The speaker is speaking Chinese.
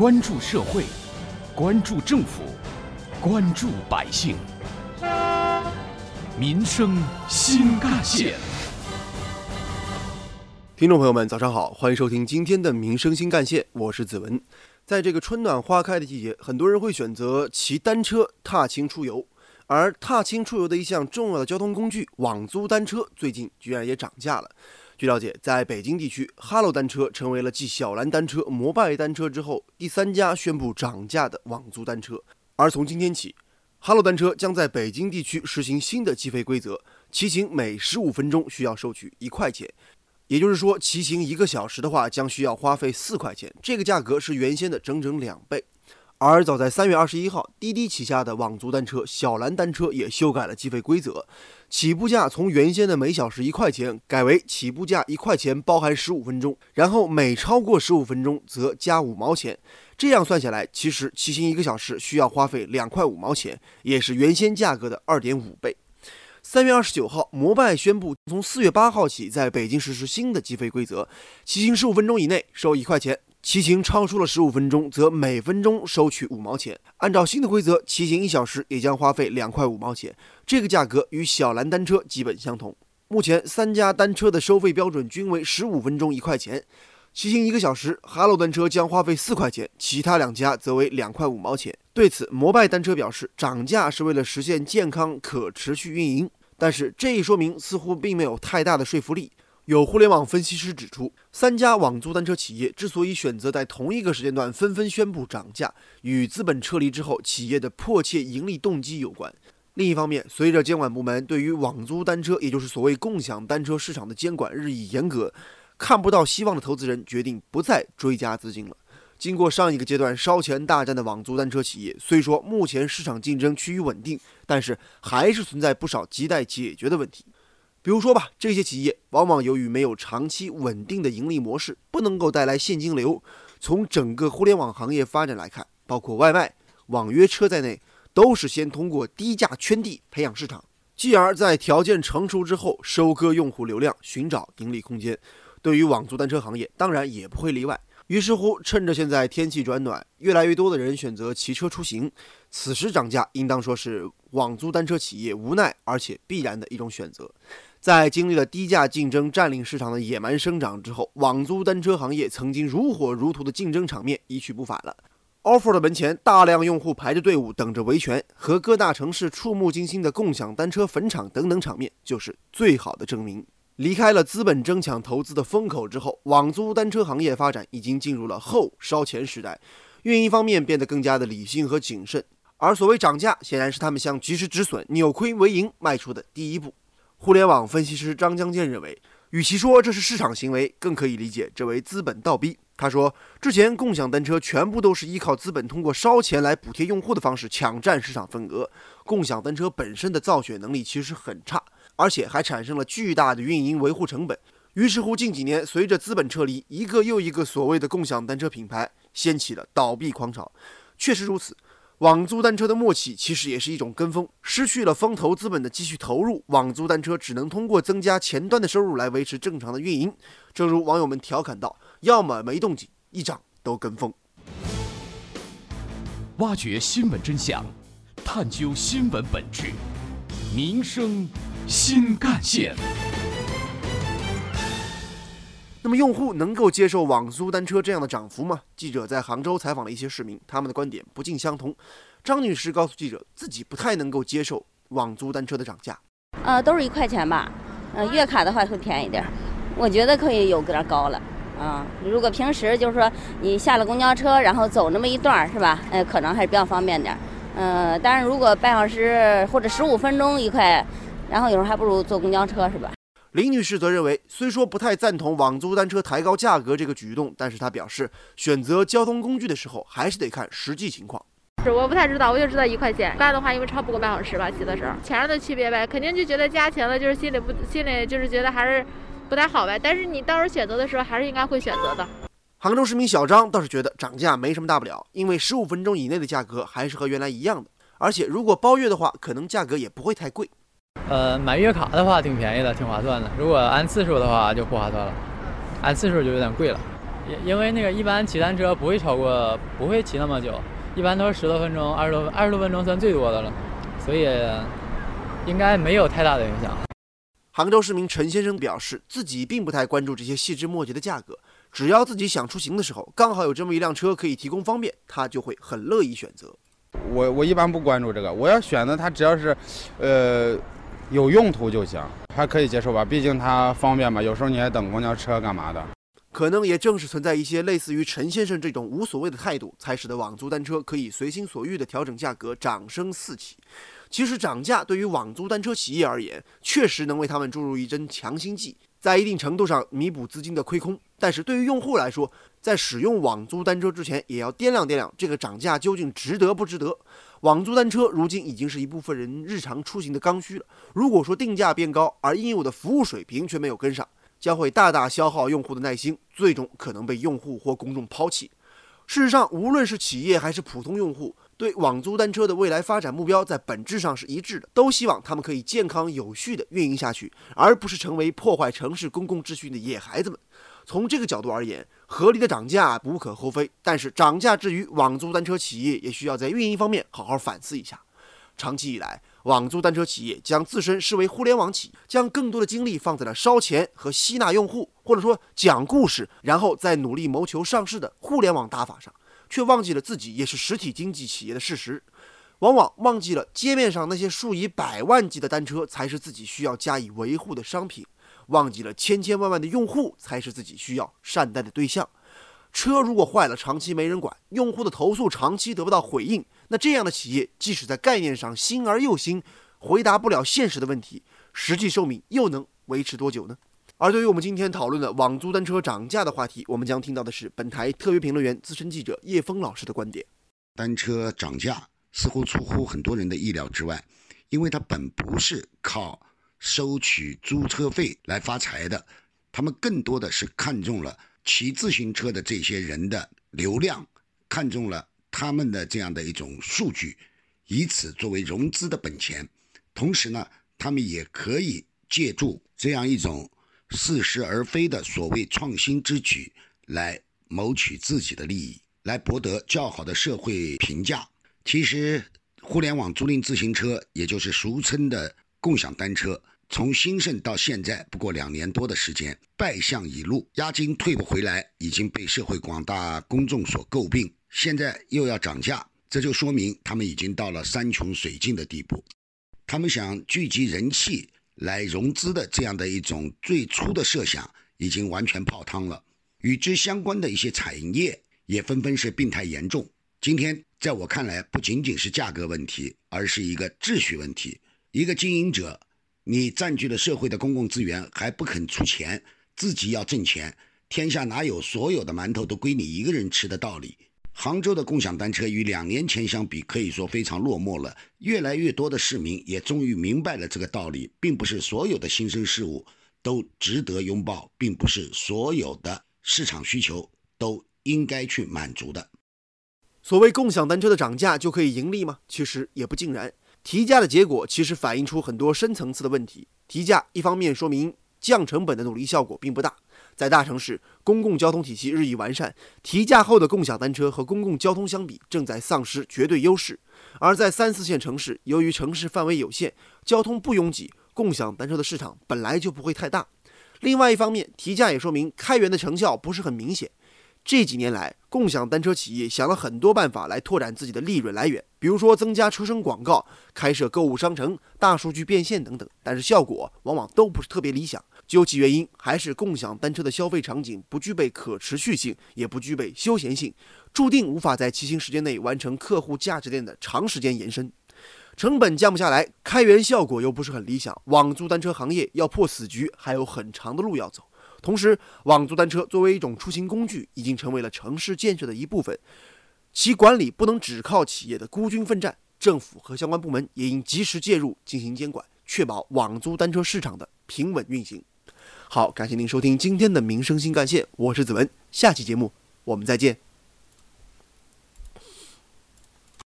关注社会，关注政府，关注百姓，民生新干线。听众朋友们，早上好，欢迎收听今天的《民生新干线》，我是子文。在这个春暖花开的季节，很多人会选择骑单车踏青出游，而踏青出游的一项重要的交通工具——网租单车，最近居然也涨价了。据了解，在北京地区，哈罗单车成为了继小蓝单车、摩拜单车之后第三家宣布涨价的网租单车。而从今天起，哈罗单车将在北京地区实行新的计费规则，骑行每十五分钟需要收取一块钱。也就是说，骑行一个小时的话，将需要花费四块钱，这个价格是原先的整整两倍。而早在三月二十一号，滴滴旗下的网租单车小蓝单车也修改了计费规则，起步价从原先的每小时一块钱改为起步价一块钱包含十五分钟，然后每超过十五分钟则加五毛钱。这样算下来，其实骑行一个小时需要花费两块五毛钱，也是原先价格的二点五倍。三月二十九号，摩拜宣布，从四月八号起，在北京实施新的计费规则：骑行十五分钟以内收一块钱，骑行超出了十五分钟，则每分钟收取五毛钱。按照新的规则，骑行一小时也将花费两块五毛钱，这个价格与小蓝单车基本相同。目前，三家单车的收费标准均为十五分钟一块钱。骑行一个小时，哈罗单车将花费四块钱，其他两家则为两块五毛钱。对此，摩拜单车表示，涨价是为了实现健康可持续运营。但是这一说明似乎并没有太大的说服力。有互联网分析师指出，三家网租单车企业之所以选择在同一个时间段纷纷宣布涨价，与资本撤离之后企业的迫切盈利动机有关。另一方面，随着监管部门对于网租单车，也就是所谓共享单车市场的监管日益严格。看不到希望的投资人决定不再追加资金了。经过上一个阶段烧钱大战的网租单车企业，虽说目前市场竞争趋于稳定，但是还是存在不少亟待解决的问题。比如说吧，这些企业往往由于没有长期稳定的盈利模式，不能够带来现金流。从整个互联网行业发展来看，包括外卖、网约车在内，都是先通过低价圈地培养市场，继而在条件成熟之后收割用户流量，寻找盈利空间。对于网租单车行业，当然也不会例外。于是乎，趁着现在天气转暖，越来越多的人选择骑车出行，此时涨价，应当说是网租单车企业无奈而且必然的一种选择。在经历了低价竞争占领市场的野蛮生长之后，网租单车行业曾经如火如荼的竞争场面一去不返了。offer 的门前，大量用户排着队伍等着维权，和各大城市触目惊心的共享单车坟场等等场面，就是最好的证明。离开了资本争抢投资的风口之后，网租单车行业发展已经进入了后烧钱时代，运营方面变得更加的理性和谨慎。而所谓涨价，显然是他们向及时止损、扭亏为盈迈出的第一步。互联网分析师张江建认为，与其说这是市场行为，更可以理解这为资本倒逼。他说，之前共享单车全部都是依靠资本通过烧钱来补贴用户的方式抢占市场份额，共享单车本身的造血能力其实很差。而且还产生了巨大的运营维护成本。于是乎，近几年随着资本撤离，一个又一个所谓的共享单车品牌掀起了倒闭狂潮。确实如此，网租单车的末期其实也是一种跟风，失去了风投资本的继续投入，网租单车只能通过增加前端的收入来维持正常的运营。正如网友们调侃道：“要么没动静，一涨都跟风。”挖掘新闻真相，探究新闻本质，民生。新干线。那么，用户能够接受网租单车这样的涨幅吗？记者在杭州采访了一些市民，他们的观点不尽相同。张女士告诉记者，自己不太能够接受网租单车的涨价。呃，都是一块钱吧。呃，月卡的话会便宜点。我觉得可以有点高了。啊，如果平时就是说你下了公交车，然后走那么一段是吧？呃，可能还是比较方便点。嗯，但是如果半小时或者十五分钟一块。然后有时候还不如坐公交车，是吧？林女士则认为，虽说不太赞同网租单车抬高价格这个举动，但是她表示，选择交通工具的时候还是得看实际情况。是我不太知道，我就知道一块钱。干的话，因为超不过半小时吧，骑的时候，钱上的区别呗，肯定就觉得加钱了，就是心里不 心里就是觉得还是不太好呗。但是你到时候选择的时候，还是应该会选择的。杭州市民小张倒是觉得涨价没什么大不了，因为十五分钟以内的价格还是和原来一样的，而且如果包月的话，可能价格也不会太贵。呃，买月卡的话挺便宜的，挺划算的。如果按次数的话就不划算了，按次数就有点贵了。因因为那个一般骑单车不会超过，不会骑那么久，一般都是十多分钟、二十多二十多分钟算最多的了，所以应该没有太大的影响。杭州市民陈先生表示，自己并不太关注这些细枝末节的价格，只要自己想出行的时候，刚好有这么一辆车可以提供方便，他就会很乐意选择。我我一般不关注这个，我要选择它，只要是，呃，有用途就行，还可以接受吧，毕竟它方便嘛。有时候你还等公交车干嘛的？可能也正是存在一些类似于陈先生这种无所谓的态度，才使得网租单车可以随心所欲地调整价格，掌声四起。其实涨价对于网租单车企业而言，确实能为他们注入一针强心剂，在一定程度上弥补资金的亏空。但是对于用户来说，在使用网租单车之前，也要掂量掂量这个涨价究竟值得不值得。网租单车如今已经是一部分人日常出行的刚需了。如果说定价变高，而应有的服务水平却没有跟上，将会大大消耗用户的耐心，最终可能被用户或公众抛弃。事实上，无论是企业还是普通用户，对网租单车的未来发展目标在本质上是一致的，都希望他们可以健康有序地运营下去，而不是成为破坏城市公共秩序的野孩子们。从这个角度而言，合理的涨价无可厚非。但是涨价之余，网租单车企业也需要在运营方面好好反思一下。长期以来，网租单车企业将自身视为互联网企业，将更多的精力放在了烧钱和吸纳用户，或者说讲故事，然后再努力谋求上市的互联网打法上，却忘记了自己也是实体经济企业的事实，往往忘记了街面上那些数以百万计的单车才是自己需要加以维护的商品。忘记了千千万万的用户才是自己需要善待的对象。车如果坏了，长期没人管，用户的投诉长期得不到回应，那这样的企业即使在概念上新而又新，回答不了现实的问题，实际寿命又能维持多久呢？而对于我们今天讨论的网租单车涨价的话题，我们将听到的是本台特约评论员、资深记者叶峰老师的观点。单车涨价似乎出乎很多人的意料之外，因为它本不是靠。收取租车费来发财的，他们更多的是看中了骑自行车的这些人的流量，看中了他们的这样的一种数据，以此作为融资的本钱。同时呢，他们也可以借助这样一种似是而非的所谓创新之举，来谋取自己的利益，来博得较好的社会评价。其实，互联网租赁自行车，也就是俗称的共享单车。从兴盛到现在不过两年多的时间，败相已露，押金退不回来，已经被社会广大公众所诟病。现在又要涨价，这就说明他们已经到了山穷水尽的地步。他们想聚集人气来融资的这样的一种最初的设想，已经完全泡汤了。与之相关的一些产业也纷纷是病态严重。今天在我看来，不仅仅是价格问题，而是一个秩序问题。一个经营者。你占据了社会的公共资源，还不肯出钱，自己要挣钱。天下哪有所有的馒头都归你一个人吃的道理？杭州的共享单车与两年前相比，可以说非常落寞了。越来越多的市民也终于明白了这个道理，并不是所有的新生事物都值得拥抱，并不是所有的市场需求都应该去满足的。所谓共享单车的涨价就可以盈利吗？其实也不尽然。提价的结果其实反映出很多深层次的问题。提价一方面说明降成本的努力效果并不大，在大城市公共交通体系日益完善，提价后的共享单车和公共交通相比正在丧失绝对优势；而在三四线城市，由于城市范围有限，交通不拥挤，共享单车的市场本来就不会太大。另外一方面，提价也说明开源的成效不是很明显。这几年来，共享单车企业想了很多办法来拓展自己的利润来源，比如说增加车身广告、开设购物商城、大数据变现等等，但是效果往往都不是特别理想。究其原因，还是共享单车的消费场景不具备可持续性，也不具备休闲性，注定无法在骑行时间内完成客户价值链的长时间延伸，成本降不下来，开源效果又不是很理想，网租单车行业要破死局还有很长的路要走。同时，网租单车作为一种出行工具，已经成为了城市建设的一部分，其管理不能只靠企业的孤军奋战，政府和相关部门也应及时介入进行监管，确保网租单车市场的平稳运行。好，感谢您收听今天的民生新干线，我是子文，下期节目我们再见。